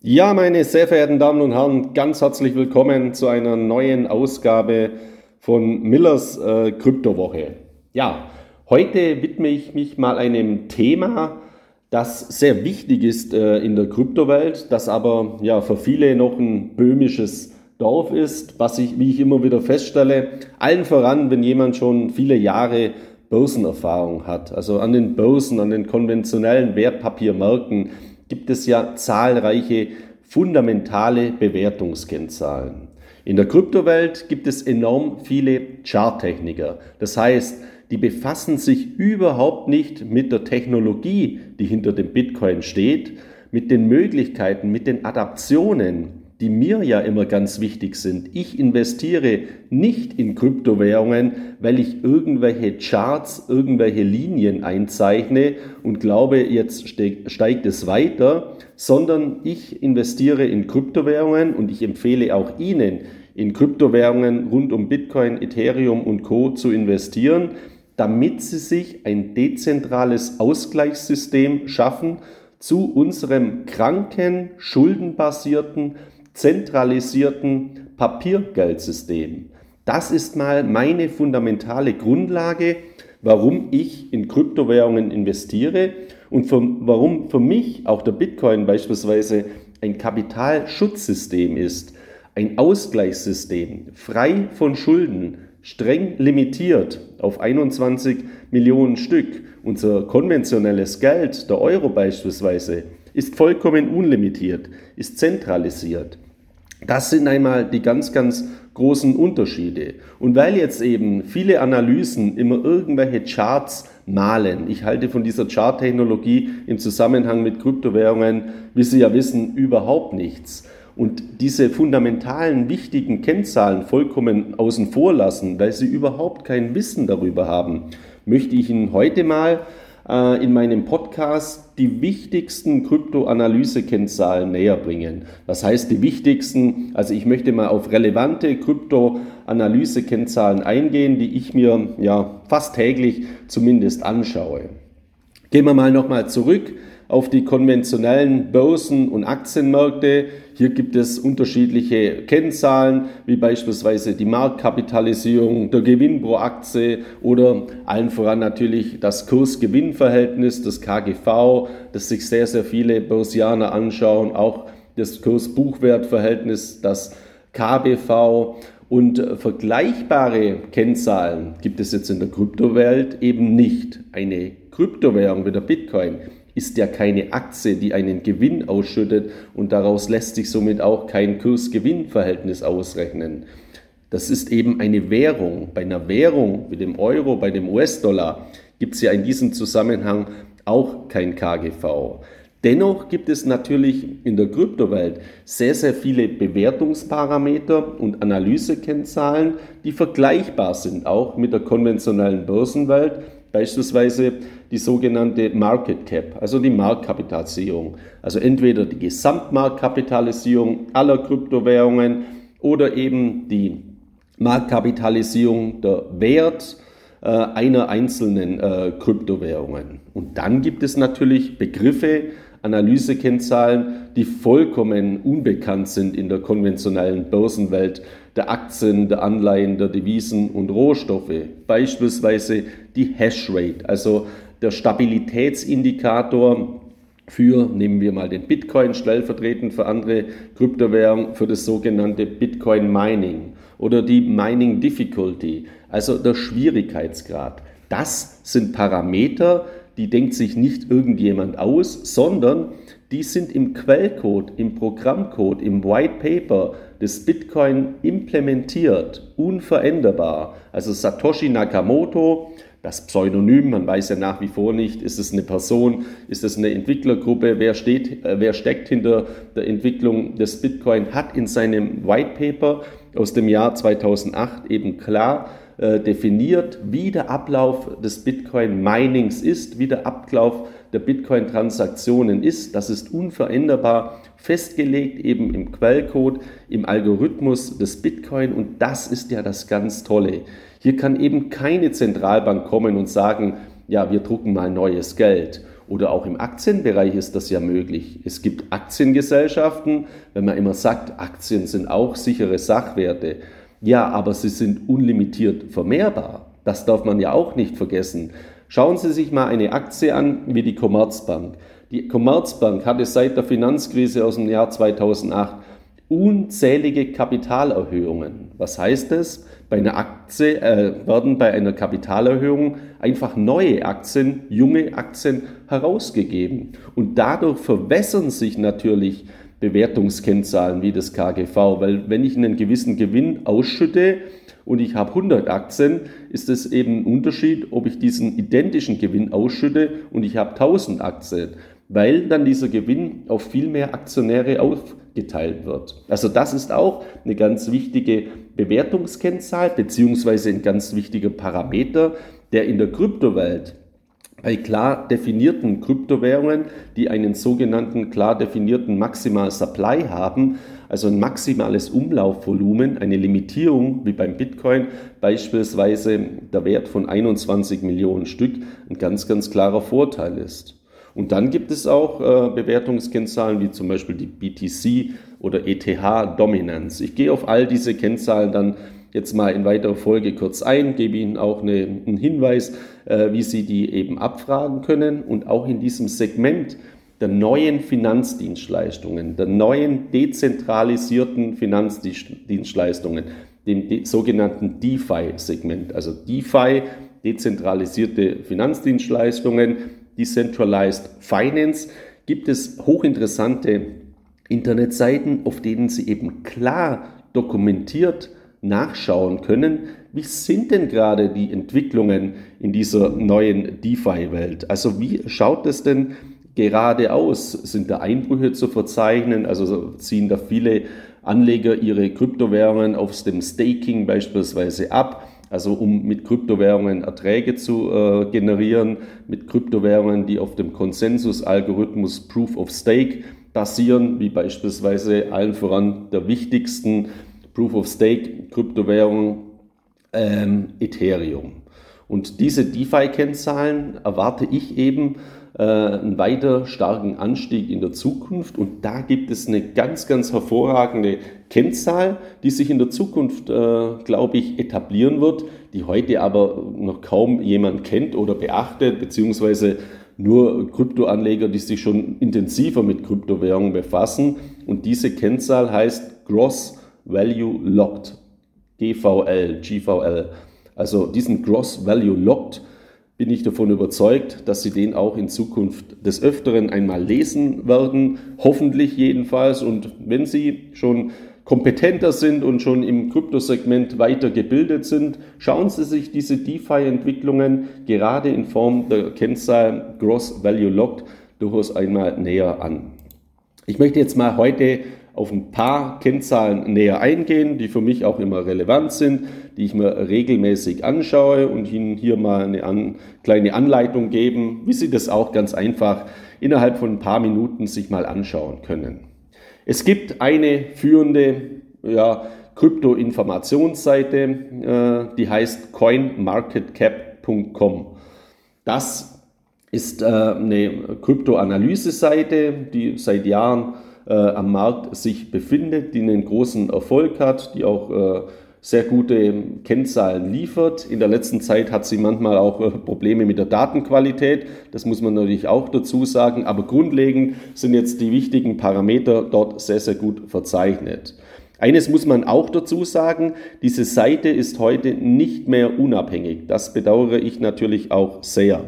Ja, meine sehr verehrten Damen und Herren, ganz herzlich willkommen zu einer neuen Ausgabe von Millers äh, Kryptowoche. Ja, heute widme ich mich mal einem Thema, das sehr wichtig ist äh, in der Kryptowelt, das aber ja für viele noch ein böhmisches Dorf ist, was ich, wie ich immer wieder feststelle, allen voran, wenn jemand schon viele Jahre Börsenerfahrung hat, also an den Börsen, an den konventionellen Wertpapiermärkten gibt es ja zahlreiche fundamentale Bewertungskennzahlen. In der Kryptowelt gibt es enorm viele Charttechniker. Das heißt, die befassen sich überhaupt nicht mit der Technologie, die hinter dem Bitcoin steht, mit den Möglichkeiten, mit den Adaptionen, die mir ja immer ganz wichtig sind. Ich investiere nicht in Kryptowährungen, weil ich irgendwelche Charts, irgendwelche Linien einzeichne und glaube, jetzt steigt es weiter, sondern ich investiere in Kryptowährungen und ich empfehle auch Ihnen, in Kryptowährungen rund um Bitcoin, Ethereum und Co zu investieren, damit Sie sich ein dezentrales Ausgleichssystem schaffen zu unserem kranken, schuldenbasierten, zentralisierten Papiergeldsystem. Das ist mal meine fundamentale Grundlage, warum ich in Kryptowährungen investiere und für, warum für mich auch der Bitcoin beispielsweise ein Kapitalschutzsystem ist, ein Ausgleichssystem, frei von Schulden, streng limitiert auf 21 Millionen Stück. Unser konventionelles Geld, der Euro beispielsweise, ist vollkommen unlimitiert, ist zentralisiert. Das sind einmal die ganz, ganz großen Unterschiede. Und weil jetzt eben viele Analysen immer irgendwelche Charts malen, ich halte von dieser Charttechnologie im Zusammenhang mit Kryptowährungen, wie Sie ja wissen, überhaupt nichts. Und diese fundamentalen, wichtigen Kennzahlen vollkommen außen vor lassen, weil Sie überhaupt kein Wissen darüber haben, möchte ich Ihnen heute mal äh, in meinem Podcast die wichtigsten Kryptoanalyse-Kennzahlen näher bringen. Das heißt, die wichtigsten, also ich möchte mal auf relevante Kryptoanalyse-Kennzahlen eingehen, die ich mir ja fast täglich zumindest anschaue. Gehen wir mal nochmal zurück auf die konventionellen Börsen- und Aktienmärkte. Hier gibt es unterschiedliche Kennzahlen, wie beispielsweise die Marktkapitalisierung, der Gewinn pro Aktie oder allen voran natürlich das Kurs-Gewinn-Verhältnis, das KGV, das sich sehr, sehr viele Börsianer anschauen, auch das Kurs-Buchwert-Verhältnis, das KBV und vergleichbare Kennzahlen gibt es jetzt in der Kryptowelt eben nicht. Eine Kryptowährung wie der Bitcoin ist ja keine Aktie, die einen Gewinn ausschüttet und daraus lässt sich somit auch kein Kurs-Gewinn-Verhältnis ausrechnen. Das ist eben eine Währung. Bei einer Währung wie dem Euro, bei dem US-Dollar gibt es ja in diesem Zusammenhang auch kein KGV. Dennoch gibt es natürlich in der Kryptowelt sehr, sehr viele Bewertungsparameter und Analysekennzahlen, die vergleichbar sind, auch mit der konventionellen Börsenwelt, beispielsweise die sogenannte Market Cap, also die Marktkapitalisierung. Also entweder die Gesamtmarktkapitalisierung aller Kryptowährungen oder eben die Marktkapitalisierung der Wert äh, einer einzelnen äh, Kryptowährungen. Und dann gibt es natürlich Begriffe, Analysekennzahlen, die vollkommen unbekannt sind in der konventionellen Börsenwelt der Aktien, der Anleihen, der Devisen und Rohstoffe. Beispielsweise die Hashrate, also der Stabilitätsindikator für, nehmen wir mal den Bitcoin stellvertretend für andere Kryptowährungen, für das sogenannte Bitcoin Mining oder die Mining Difficulty, also der Schwierigkeitsgrad. Das sind Parameter, die denkt sich nicht irgendjemand aus, sondern die sind im Quellcode, im Programmcode, im White Paper des Bitcoin implementiert, unveränderbar. Also Satoshi Nakamoto, das Pseudonym, man weiß ja nach wie vor nicht, ist es eine Person, ist es eine Entwicklergruppe, wer, steht, äh, wer steckt hinter der Entwicklung des Bitcoin, hat in seinem White Paper aus dem Jahr 2008 eben klar äh, definiert, wie der Ablauf des Bitcoin-Minings ist, wie der Ablauf der Bitcoin-Transaktionen ist. Das ist unveränderbar festgelegt eben im Quellcode, im Algorithmus des Bitcoin und das ist ja das ganz Tolle. Hier kann eben keine Zentralbank kommen und sagen, ja, wir drucken mal neues Geld Oder auch im Aktienbereich ist das ja möglich. Es gibt Aktiengesellschaften, wenn man immer sagt, Aktien sind auch sichere Sachwerte. Ja, aber sie sind unlimitiert vermehrbar. Das darf man ja auch nicht vergessen. Schauen Sie sich mal eine Aktie an wie die Commerzbank. Die Commerzbank hatte seit der Finanzkrise aus dem Jahr 2008 unzählige Kapitalerhöhungen. Was heißt das? Bei einer Aktie äh, werden bei einer Kapitalerhöhung einfach neue Aktien, junge Aktien herausgegeben. Und dadurch verwässern sich natürlich Bewertungskennzahlen wie das KGV, weil wenn ich einen gewissen Gewinn ausschütte und ich habe 100 Aktien, ist es eben ein Unterschied, ob ich diesen identischen Gewinn ausschütte und ich habe 1000 Aktien weil dann dieser Gewinn auf viel mehr Aktionäre aufgeteilt wird. Also das ist auch eine ganz wichtige Bewertungskennzahl beziehungsweise ein ganz wichtiger Parameter, der in der Kryptowelt bei klar definierten Kryptowährungen, die einen sogenannten klar definierten Maximal Supply haben, also ein maximales Umlaufvolumen, eine Limitierung wie beim Bitcoin, beispielsweise der Wert von 21 Millionen Stück, ein ganz, ganz klarer Vorteil ist. Und dann gibt es auch äh, Bewertungskennzahlen wie zum Beispiel die BTC oder ETH-Dominanz. Ich gehe auf all diese Kennzahlen dann jetzt mal in weiterer Folge kurz ein, gebe Ihnen auch eine, einen Hinweis, äh, wie Sie die eben abfragen können. Und auch in diesem Segment der neuen Finanzdienstleistungen, der neuen dezentralisierten Finanzdienstleistungen, dem sogenannten DeFi-Segment, also DeFi, dezentralisierte Finanzdienstleistungen, Decentralized Finance, gibt es hochinteressante Internetseiten, auf denen Sie eben klar dokumentiert nachschauen können, wie sind denn gerade die Entwicklungen in dieser neuen DeFi-Welt? Also wie schaut es denn gerade aus? Sind da Einbrüche zu verzeichnen? Also ziehen da viele Anleger ihre Kryptowährungen aus dem Staking beispielsweise ab? Also um mit Kryptowährungen Erträge zu äh, generieren, mit Kryptowährungen, die auf dem Konsensus-Algorithmus Proof of Stake basieren, wie beispielsweise allen voran der wichtigsten Proof of Stake Kryptowährung ähm, Ethereum. Und diese DeFi-Kennzahlen erwarte ich eben äh, einen weiter starken Anstieg in der Zukunft. Und da gibt es eine ganz, ganz hervorragende Kennzahl, die sich in der Zukunft, äh, glaube ich, etablieren wird, die heute aber noch kaum jemand kennt oder beachtet, beziehungsweise nur Kryptoanleger, die sich schon intensiver mit Kryptowährungen befassen. Und diese Kennzahl heißt Gross Value Locked, GVL, GVL. Also diesen Gross Value Locked bin ich davon überzeugt, dass Sie den auch in Zukunft des Öfteren einmal lesen werden, hoffentlich jedenfalls. Und wenn Sie schon kompetenter sind und schon im Kryptosegment weiter gebildet sind, schauen Sie sich diese DeFi-Entwicklungen gerade in Form der Kennzahl Gross Value Locked durchaus einmal näher an. Ich möchte jetzt mal heute auf ein paar Kennzahlen näher eingehen, die für mich auch immer relevant sind, die ich mir regelmäßig anschaue und Ihnen hier mal eine an, kleine Anleitung geben, wie Sie das auch ganz einfach innerhalb von ein paar Minuten sich mal anschauen können. Es gibt eine führende ja, Krypto-Informationsseite, äh, die heißt coinmarketcap.com. Das ist äh, eine Krypto-Analyse-Seite, die seit Jahren äh, am Markt sich befindet, die einen großen Erfolg hat, die auch äh, sehr gute Kennzahlen liefert. In der letzten Zeit hat sie manchmal auch äh, Probleme mit der Datenqualität. Das muss man natürlich auch dazu sagen. Aber grundlegend sind jetzt die wichtigen Parameter dort sehr, sehr gut verzeichnet. Eines muss man auch dazu sagen, diese Seite ist heute nicht mehr unabhängig. Das bedauere ich natürlich auch sehr.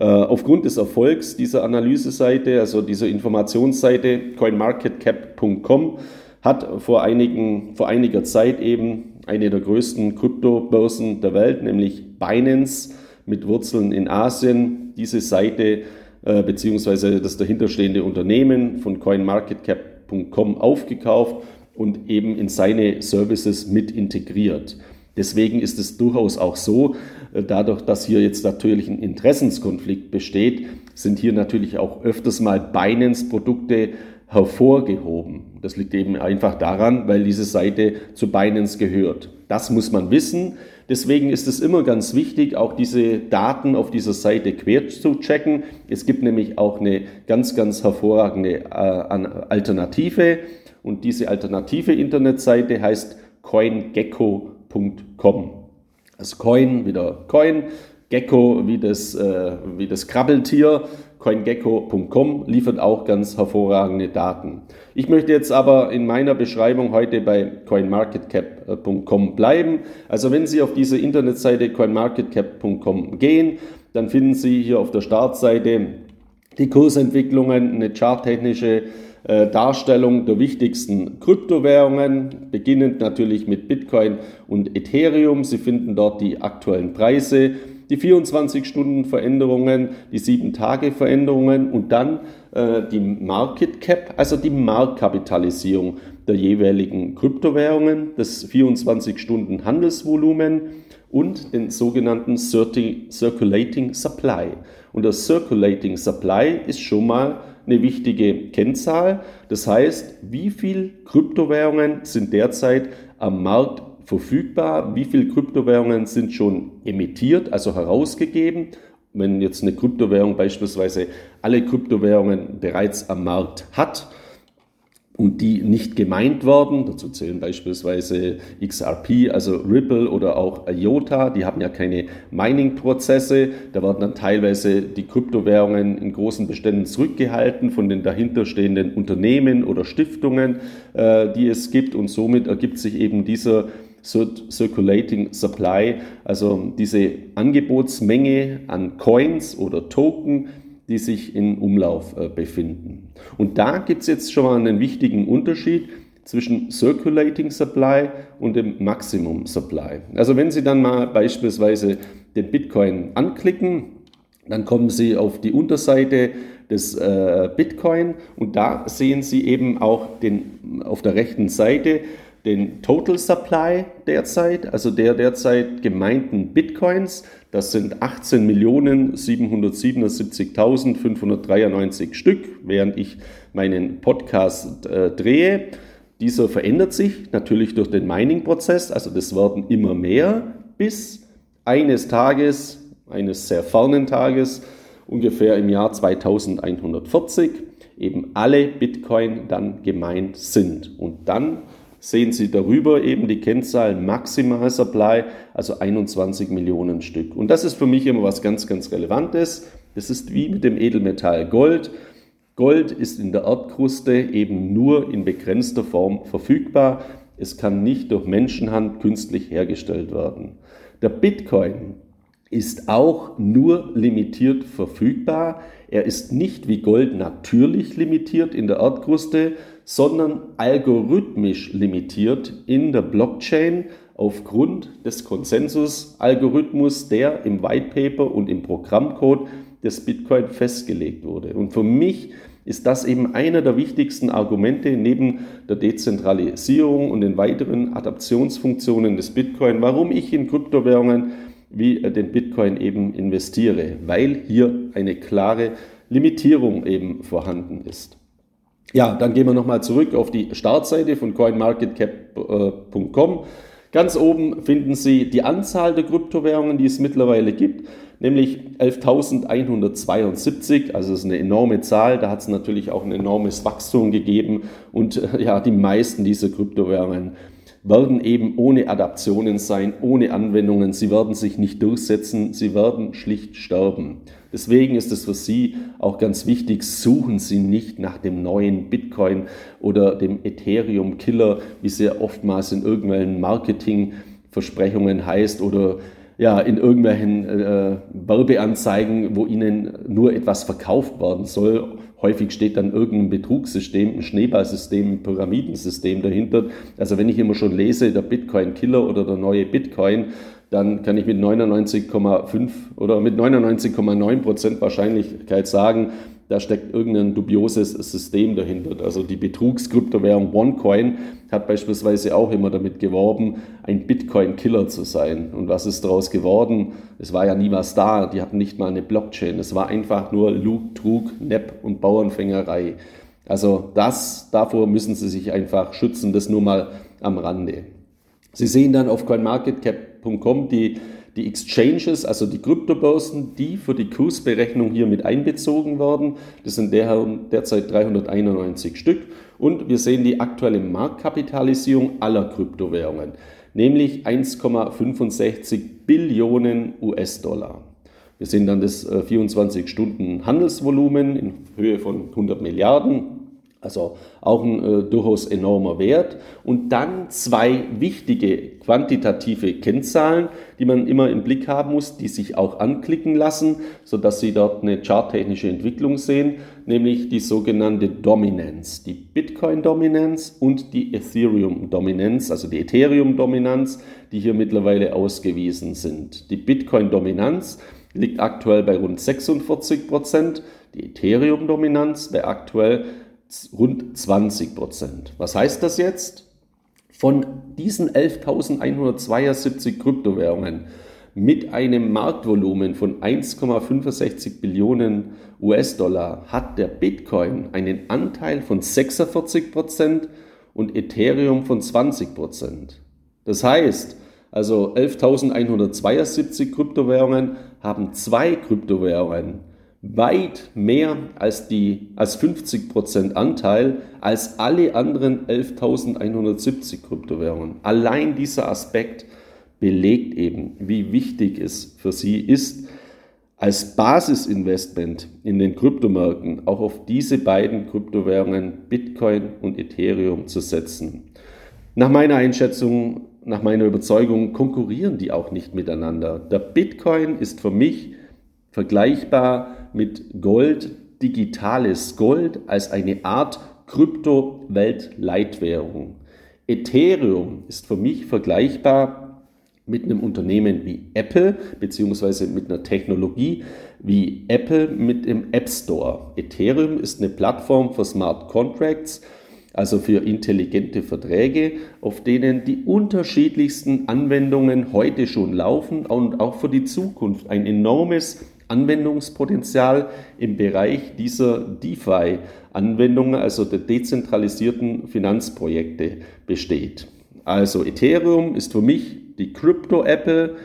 Äh, aufgrund des Erfolgs dieser Analyseseite, also dieser Informationsseite coinmarketcap.com, hat vor, einigen, vor einiger Zeit eben eine der größten Kryptobörsen der Welt, nämlich Binance mit Wurzeln in Asien, diese Seite äh, beziehungsweise das dahinterstehende Unternehmen von coinmarketcap.com aufgekauft und eben in seine Services mit integriert. Deswegen ist es durchaus auch so, dadurch, dass hier jetzt natürlich ein Interessenskonflikt besteht, sind hier natürlich auch öfters mal Binance-Produkte hervorgehoben. Das liegt eben einfach daran, weil diese Seite zu Binance gehört. Das muss man wissen. Deswegen ist es immer ganz wichtig, auch diese Daten auf dieser Seite quer zu checken. Es gibt nämlich auch eine ganz, ganz hervorragende äh, Alternative. Und diese alternative Internetseite heißt coingecko.com. Also Coin, wieder Coin, Gecko wie das, äh, wie das Krabbeltier CoinGecko.com liefert auch ganz hervorragende Daten. Ich möchte jetzt aber in meiner Beschreibung heute bei CoinMarketCap.com bleiben. Also wenn Sie auf diese Internetseite CoinMarketCap.com gehen, dann finden Sie hier auf der Startseite die Kursentwicklungen, eine charttechnische Darstellung der wichtigsten Kryptowährungen, beginnend natürlich mit Bitcoin und Ethereum. Sie finden dort die aktuellen Preise, die 24-Stunden-Veränderungen, die 7-Tage-Veränderungen und dann äh, die Market Cap, also die Marktkapitalisierung der jeweiligen Kryptowährungen, das 24-Stunden-Handelsvolumen und den sogenannten Circulating Supply. Und das Circulating Supply ist schon mal eine wichtige Kennzahl. Das heißt, wie viel Kryptowährungen sind derzeit am Markt verfügbar, wie viele Kryptowährungen sind schon emittiert, also herausgegeben. Wenn jetzt eine Kryptowährung beispielsweise alle Kryptowährungen bereits am Markt hat, und die nicht gemeint werden. Dazu zählen beispielsweise XRP, also Ripple oder auch IOTA. Die haben ja keine Mining-Prozesse. Da werden dann teilweise die Kryptowährungen in großen Beständen zurückgehalten von den dahinterstehenden Unternehmen oder Stiftungen, äh, die es gibt. Und somit ergibt sich eben dieser Circulating Supply, also diese Angebotsmenge an Coins oder Token, die sich in Umlauf äh, befinden. Und da gibt es jetzt schon mal einen wichtigen Unterschied zwischen Circulating Supply und dem Maximum Supply. Also wenn Sie dann mal beispielsweise den Bitcoin anklicken, dann kommen Sie auf die Unterseite des äh, Bitcoin und da sehen Sie eben auch den, auf der rechten Seite den Total Supply derzeit, also der derzeit gemeinten Bitcoins. Das sind 18.777.593 Stück, während ich meinen Podcast äh, drehe. Dieser verändert sich natürlich durch den Mining-Prozess, also das werden immer mehr, bis eines Tages, eines sehr fernen Tages, ungefähr im Jahr 2140, eben alle Bitcoin dann gemeint sind. Und dann sehen Sie darüber eben die Kennzahl Maximal Supply, also 21 Millionen Stück. Und das ist für mich immer was ganz, ganz Relevantes. Das ist wie mit dem Edelmetall Gold. Gold ist in der Erdkruste eben nur in begrenzter Form verfügbar. Es kann nicht durch Menschenhand künstlich hergestellt werden. Der Bitcoin ist auch nur limitiert verfügbar. Er ist nicht wie Gold natürlich limitiert in der Erdkruste, sondern algorithmisch limitiert in der Blockchain aufgrund des Konsensus-Algorithmus, der im White Paper und im Programmcode des Bitcoin festgelegt wurde. Und für mich ist das eben einer der wichtigsten Argumente neben der Dezentralisierung und den weiteren Adaptionsfunktionen des Bitcoin, warum ich in Kryptowährungen wie den Bitcoin eben investiere, weil hier eine klare Limitierung eben vorhanden ist. Ja, dann gehen wir nochmal zurück auf die Startseite von coinmarketcap.com. Ganz oben finden Sie die Anzahl der Kryptowährungen, die es mittlerweile gibt, nämlich 11.172. Also das ist eine enorme Zahl. Da hat es natürlich auch ein enormes Wachstum gegeben. Und ja, die meisten dieser Kryptowährungen werden eben ohne Adaptionen sein, ohne Anwendungen. Sie werden sich nicht durchsetzen. Sie werden schlicht sterben. Deswegen ist es für Sie auch ganz wichtig, suchen Sie nicht nach dem neuen Bitcoin oder dem Ethereum-Killer, wie es ja oftmals in irgendwelchen Marketingversprechungen heißt oder ja, in irgendwelchen äh, Werbeanzeigen, wo Ihnen nur etwas verkauft werden soll. Häufig steht dann irgendein Betrugssystem, ein Schneeballsystem, ein Pyramidensystem dahinter. Also wenn ich immer schon lese, der Bitcoin-Killer oder der neue Bitcoin, dann kann ich mit 99,5 oder mit 99,9 Prozent Wahrscheinlichkeit sagen, da steckt irgendein dubioses System dahinter. Also die Betrugskryptowährung OneCoin hat beispielsweise auch immer damit geworben, ein Bitcoin-Killer zu sein. Und was ist daraus geworden? Es war ja nie was da. Die hatten nicht mal eine Blockchain. Es war einfach nur Lug, Trug, Nepp und Bauernfängerei. Also das, davor müssen Sie sich einfach schützen, das nur mal am Rande. Sie sehen dann auf coinmarketcap.com die, die Exchanges, also die Kryptobörsen, die für die Kursberechnung hier mit einbezogen werden. Das sind derzeit 391 Stück. Und wir sehen die aktuelle Marktkapitalisierung aller Kryptowährungen, nämlich 1,65 Billionen US-Dollar. Wir sehen dann das 24-Stunden-Handelsvolumen in Höhe von 100 Milliarden. Also auch ein äh, durchaus enormer Wert. Und dann zwei wichtige quantitative Kennzahlen, die man immer im Blick haben muss, die sich auch anklicken lassen, sodass Sie dort eine charttechnische Entwicklung sehen, nämlich die sogenannte Dominanz, die Bitcoin-Dominanz und die Ethereum-Dominanz, also die Ethereum-Dominanz, die hier mittlerweile ausgewiesen sind. Die Bitcoin-Dominanz liegt aktuell bei rund 46 Prozent, die Ethereum-Dominanz bei aktuell rund 20 Prozent. Was heißt das jetzt? Von diesen 11.172 Kryptowährungen mit einem Marktvolumen von 1,65 Billionen US-Dollar hat der Bitcoin einen Anteil von 46 Prozent und Ethereum von 20 Prozent. Das heißt, also 11.172 Kryptowährungen haben zwei Kryptowährungen weit mehr als, die, als 50% Anteil als alle anderen 11.170 Kryptowährungen. Allein dieser Aspekt belegt eben, wie wichtig es für Sie ist, als Basisinvestment in den Kryptomärkten auch auf diese beiden Kryptowährungen Bitcoin und Ethereum zu setzen. Nach meiner Einschätzung, nach meiner Überzeugung konkurrieren die auch nicht miteinander. Der Bitcoin ist für mich vergleichbar mit Gold, digitales Gold als eine Art Kryptowelt-Leitwährung. Ethereum ist für mich vergleichbar mit einem Unternehmen wie Apple, beziehungsweise mit einer Technologie wie Apple mit dem App Store. Ethereum ist eine Plattform für Smart Contracts, also für intelligente Verträge, auf denen die unterschiedlichsten Anwendungen heute schon laufen und auch für die Zukunft ein enormes Anwendungspotenzial im Bereich dieser DeFi-Anwendungen, also der dezentralisierten Finanzprojekte, besteht. Also Ethereum ist für mich die Crypto-Apple,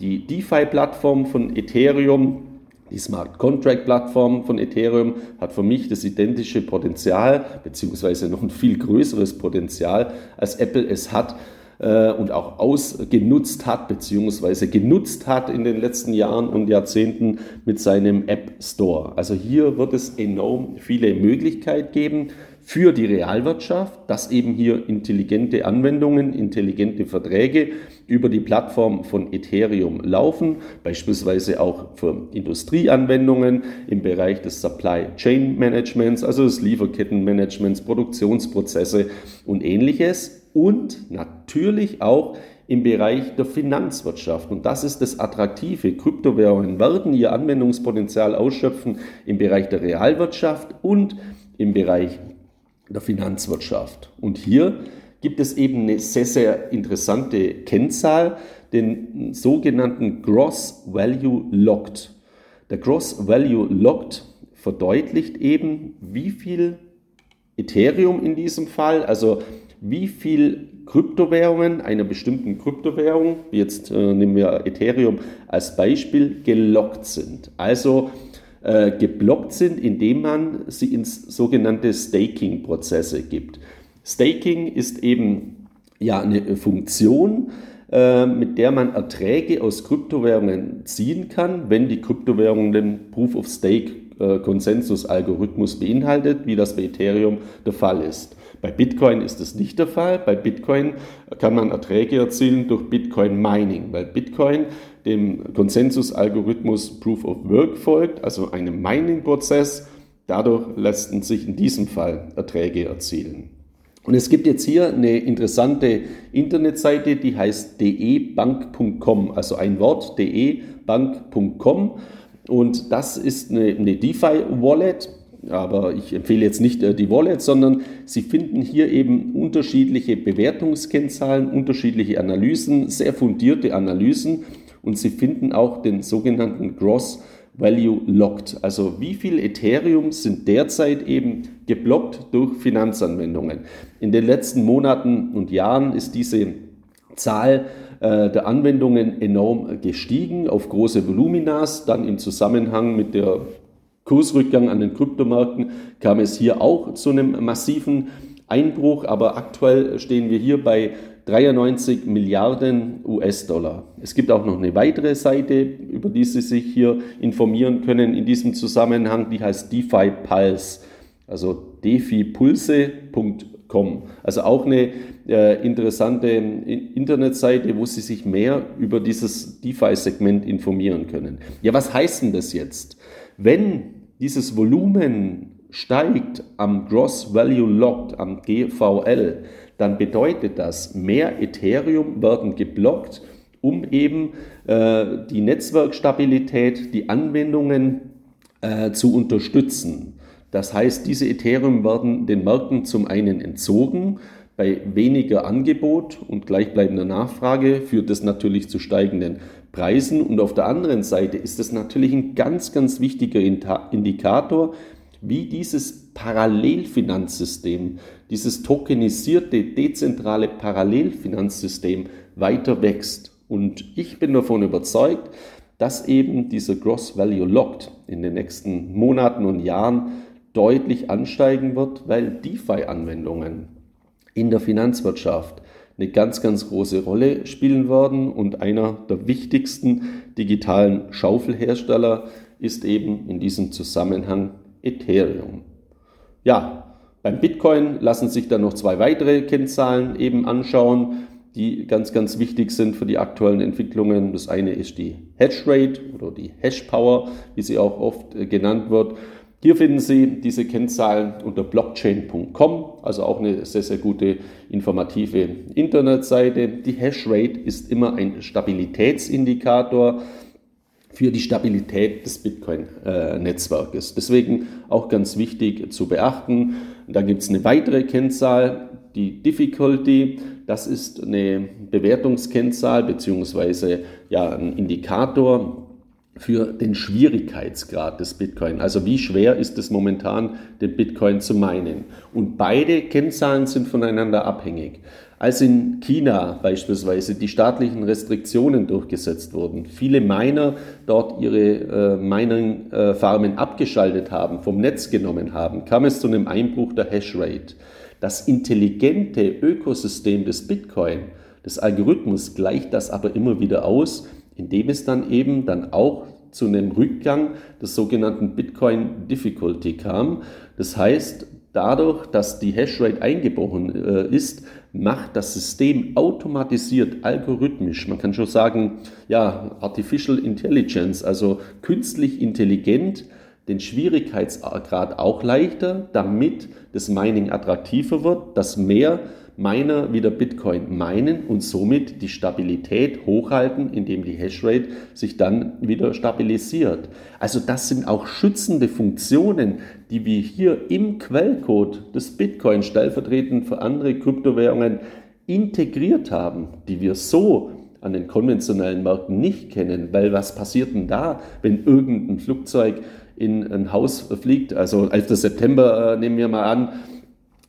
die DeFi-Plattform von Ethereum, die Smart Contract Plattform von Ethereum hat für mich das identische Potenzial, beziehungsweise noch ein viel größeres Potenzial, als Apple es hat, und auch ausgenutzt hat, beziehungsweise genutzt hat in den letzten Jahren und Jahrzehnten mit seinem App Store. Also hier wird es enorm viele Möglichkeiten geben für die Realwirtschaft, dass eben hier intelligente Anwendungen, intelligente Verträge über die Plattform von Ethereum laufen, beispielsweise auch für Industrieanwendungen im Bereich des Supply Chain Managements, also des Lieferkettenmanagements, Produktionsprozesse und ähnliches und natürlich auch im Bereich der Finanzwirtschaft. Und das ist das Attraktive. Kryptowährungen werden ihr Anwendungspotenzial ausschöpfen im Bereich der Realwirtschaft und im Bereich der Finanzwirtschaft. Und hier gibt es eben eine sehr, sehr interessante Kennzahl, den sogenannten Gross Value Locked. Der Gross Value Locked verdeutlicht eben, wie viel Ethereum in diesem Fall, also wie viel Kryptowährungen einer bestimmten Kryptowährung, jetzt äh, nehmen wir Ethereum als Beispiel, gelockt sind. Also äh, geblockt sind, indem man sie ins sogenannte Staking-Prozesse gibt. Staking ist eben ja eine Funktion, äh, mit der man Erträge aus Kryptowährungen ziehen kann, wenn die Kryptowährung den Proof of Stake äh, Konsensus-Algorithmus beinhaltet, wie das bei Ethereum der Fall ist. Bei Bitcoin ist das nicht der Fall. Bei Bitcoin kann man Erträge erzielen durch Bitcoin Mining, weil Bitcoin dem Konsensus-Algorithmus Proof of Work folgt, also einem Mining-Prozess. Dadurch lassen sich in diesem Fall Erträge erzielen. Und es gibt jetzt hier eine interessante Internetseite, die heißt debank.com, also ein Wort, debank.com. Und das ist eine, eine DeFi-Wallet, aber ich empfehle jetzt nicht äh, die Wallet, sondern Sie finden hier eben unterschiedliche Bewertungskennzahlen, unterschiedliche Analysen, sehr fundierte Analysen und Sie finden auch den sogenannten Gross Value Locked. Also wie viel Ethereum sind derzeit eben geblockt durch Finanzanwendungen. In den letzten Monaten und Jahren ist diese Zahl äh, der Anwendungen enorm gestiegen auf große Voluminas. Dann im Zusammenhang mit der Kursrückgang an den Kryptomärkten kam es hier auch zu einem massiven Einbruch, aber aktuell stehen wir hier bei 93 Milliarden US-Dollar. Es gibt auch noch eine weitere Seite, über die Sie sich hier informieren können in diesem Zusammenhang, die heißt DeFi Pulse, also defipulse.com. Also auch eine äh, interessante Internetseite, wo Sie sich mehr über dieses DeFi-Segment informieren können. Ja, was heißt denn das jetzt? Wenn dieses Volumen steigt am Gross Value Locked, am GVL, dann bedeutet das, mehr Ethereum werden geblockt, um eben äh, die Netzwerkstabilität, die Anwendungen äh, zu unterstützen. Das heißt, diese Ethereum werden den Märkten zum einen entzogen. Bei weniger Angebot und gleichbleibender Nachfrage führt das natürlich zu steigenden Preisen. Und auf der anderen Seite ist das natürlich ein ganz, ganz wichtiger Indikator, wie dieses Parallelfinanzsystem, dieses tokenisierte, dezentrale Parallelfinanzsystem weiter wächst. Und ich bin davon überzeugt, dass eben dieser Gross Value Locked in den nächsten Monaten und Jahren deutlich ansteigen wird, weil DeFi-Anwendungen in der Finanzwirtschaft eine ganz, ganz große Rolle spielen werden. Und einer der wichtigsten digitalen Schaufelhersteller ist eben in diesem Zusammenhang Ethereum. Ja, beim Bitcoin lassen sich dann noch zwei weitere Kennzahlen eben anschauen, die ganz, ganz wichtig sind für die aktuellen Entwicklungen. Das eine ist die Hashrate oder die Hashpower, wie sie auch oft äh, genannt wird. Hier finden Sie diese Kennzahlen unter blockchain.com, also auch eine sehr, sehr gute informative Internetseite. Die Hashrate ist immer ein Stabilitätsindikator für die Stabilität des Bitcoin-Netzwerkes. Deswegen auch ganz wichtig zu beachten. Da gibt es eine weitere Kennzahl, die Difficulty. Das ist eine Bewertungskennzahl beziehungsweise ja, ein Indikator für den Schwierigkeitsgrad des Bitcoin. Also wie schwer ist es momentan, den Bitcoin zu meinen? Und beide Kennzahlen sind voneinander abhängig. Als in China beispielsweise die staatlichen Restriktionen durchgesetzt wurden, viele Miner dort ihre äh, Mining-Farmen abgeschaltet haben, vom Netz genommen haben, kam es zu einem Einbruch der Hashrate. Das intelligente Ökosystem des Bitcoin, des Algorithmus, gleicht das aber immer wieder aus, indem es dann eben dann auch zu einem Rückgang des sogenannten Bitcoin Difficulty kam. Das heißt, dadurch, dass die Hashrate eingebrochen äh, ist, macht das System automatisiert, algorithmisch, man kann schon sagen, ja, Artificial Intelligence, also künstlich intelligent, den Schwierigkeitsgrad auch leichter, damit das Mining attraktiver wird, dass mehr Miner wieder Bitcoin meinen und somit die Stabilität hochhalten, indem die Hashrate sich dann wieder stabilisiert. Also das sind auch schützende Funktionen, die wir hier im Quellcode des Bitcoin stellvertretend für andere Kryptowährungen integriert haben, die wir so an den konventionellen Märkten nicht kennen, weil was passiert denn da, wenn irgendein Flugzeug in ein Haus fliegt? Also 11. September äh, nehmen wir mal an,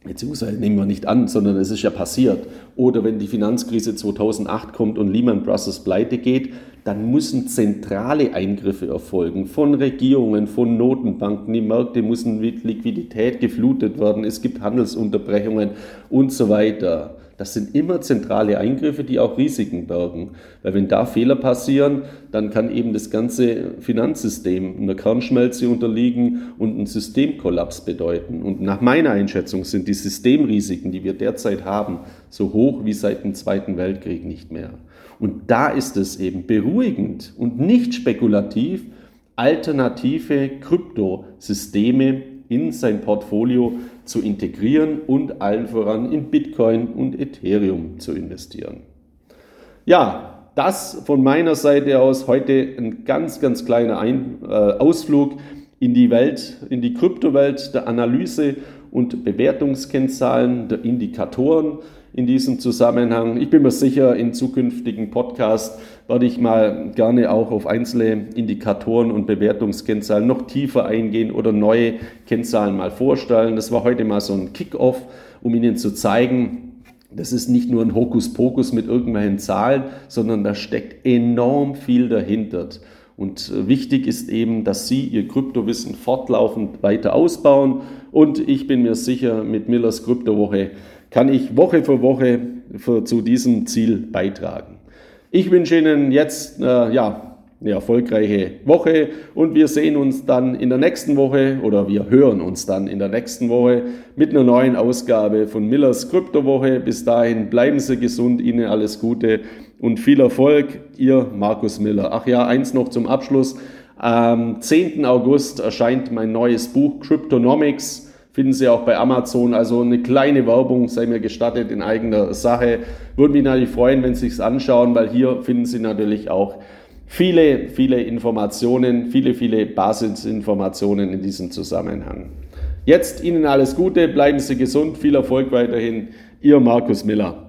beziehungsweise nehmen wir nicht an, sondern es ist ja passiert. Oder wenn die Finanzkrise 2008 kommt und Lehman Brothers pleite geht, dann müssen zentrale Eingriffe erfolgen von Regierungen, von Notenbanken. Die Märkte müssen mit Liquidität geflutet werden. Es gibt Handelsunterbrechungen und so weiter. Das sind immer zentrale Eingriffe, die auch Risiken bergen. Weil wenn da Fehler passieren, dann kann eben das ganze Finanzsystem einer Kernschmelze unterliegen und einen Systemkollaps bedeuten. Und nach meiner Einschätzung sind die Systemrisiken, die wir derzeit haben, so hoch wie seit dem Zweiten Weltkrieg nicht mehr. Und da ist es eben beruhigend und nicht spekulativ, alternative Kryptosysteme in sein Portfolio zu integrieren und allen voran in Bitcoin und Ethereum zu investieren. Ja, das von meiner Seite aus heute ein ganz, ganz kleiner ein äh, Ausflug in die Welt, in die Kryptowelt der Analyse und Bewertungskennzahlen, der Indikatoren. in diesem Zusammenhang. Ich bin mir sicher, in zukünftigen Podcasts werde ich mal gerne auch auf einzelne Indikatoren und Bewertungskennzahlen noch tiefer eingehen oder neue Kennzahlen mal vorstellen. Das war heute mal so ein Kick-off, um Ihnen zu zeigen, das ist nicht nur ein Hokuspokus mit irgendwelchen Zahlen, sondern da steckt enorm viel dahinter. Und äh, wichtig ist eben, dass Sie Ihr Kryptowissen fortlaufend weiter ausbauen. Und ich bin mir sicher, mit Millers Kryptowoche kann ich Woche für Woche für, zu diesem Ziel beitragen. Ich wünsche Ihnen jetzt äh, ja, eine erfolgreiche Woche und wir sehen uns dann in der nächsten Woche oder wir hören uns dann in der nächsten Woche mit einer neuen Ausgabe von Millers Kryptowoche. Bis dahin bleiben Sie gesund, Ihnen alles Gute und viel Erfolg. Ihr Markus Miller. Ach ja, eins noch zum Abschluss. Am 10. August erscheint mein neues Buch Cryptonomics Finden Sie auch bei Amazon. Also eine kleine Werbung sei mir gestattet in eigener Sache. Würde mich natürlich freuen, wenn Sie es anschauen, weil hier finden Sie natürlich auch viele, viele Informationen, viele, viele Basisinformationen in diesem Zusammenhang. Jetzt Ihnen alles Gute, bleiben Sie gesund, viel Erfolg weiterhin. Ihr Markus Miller.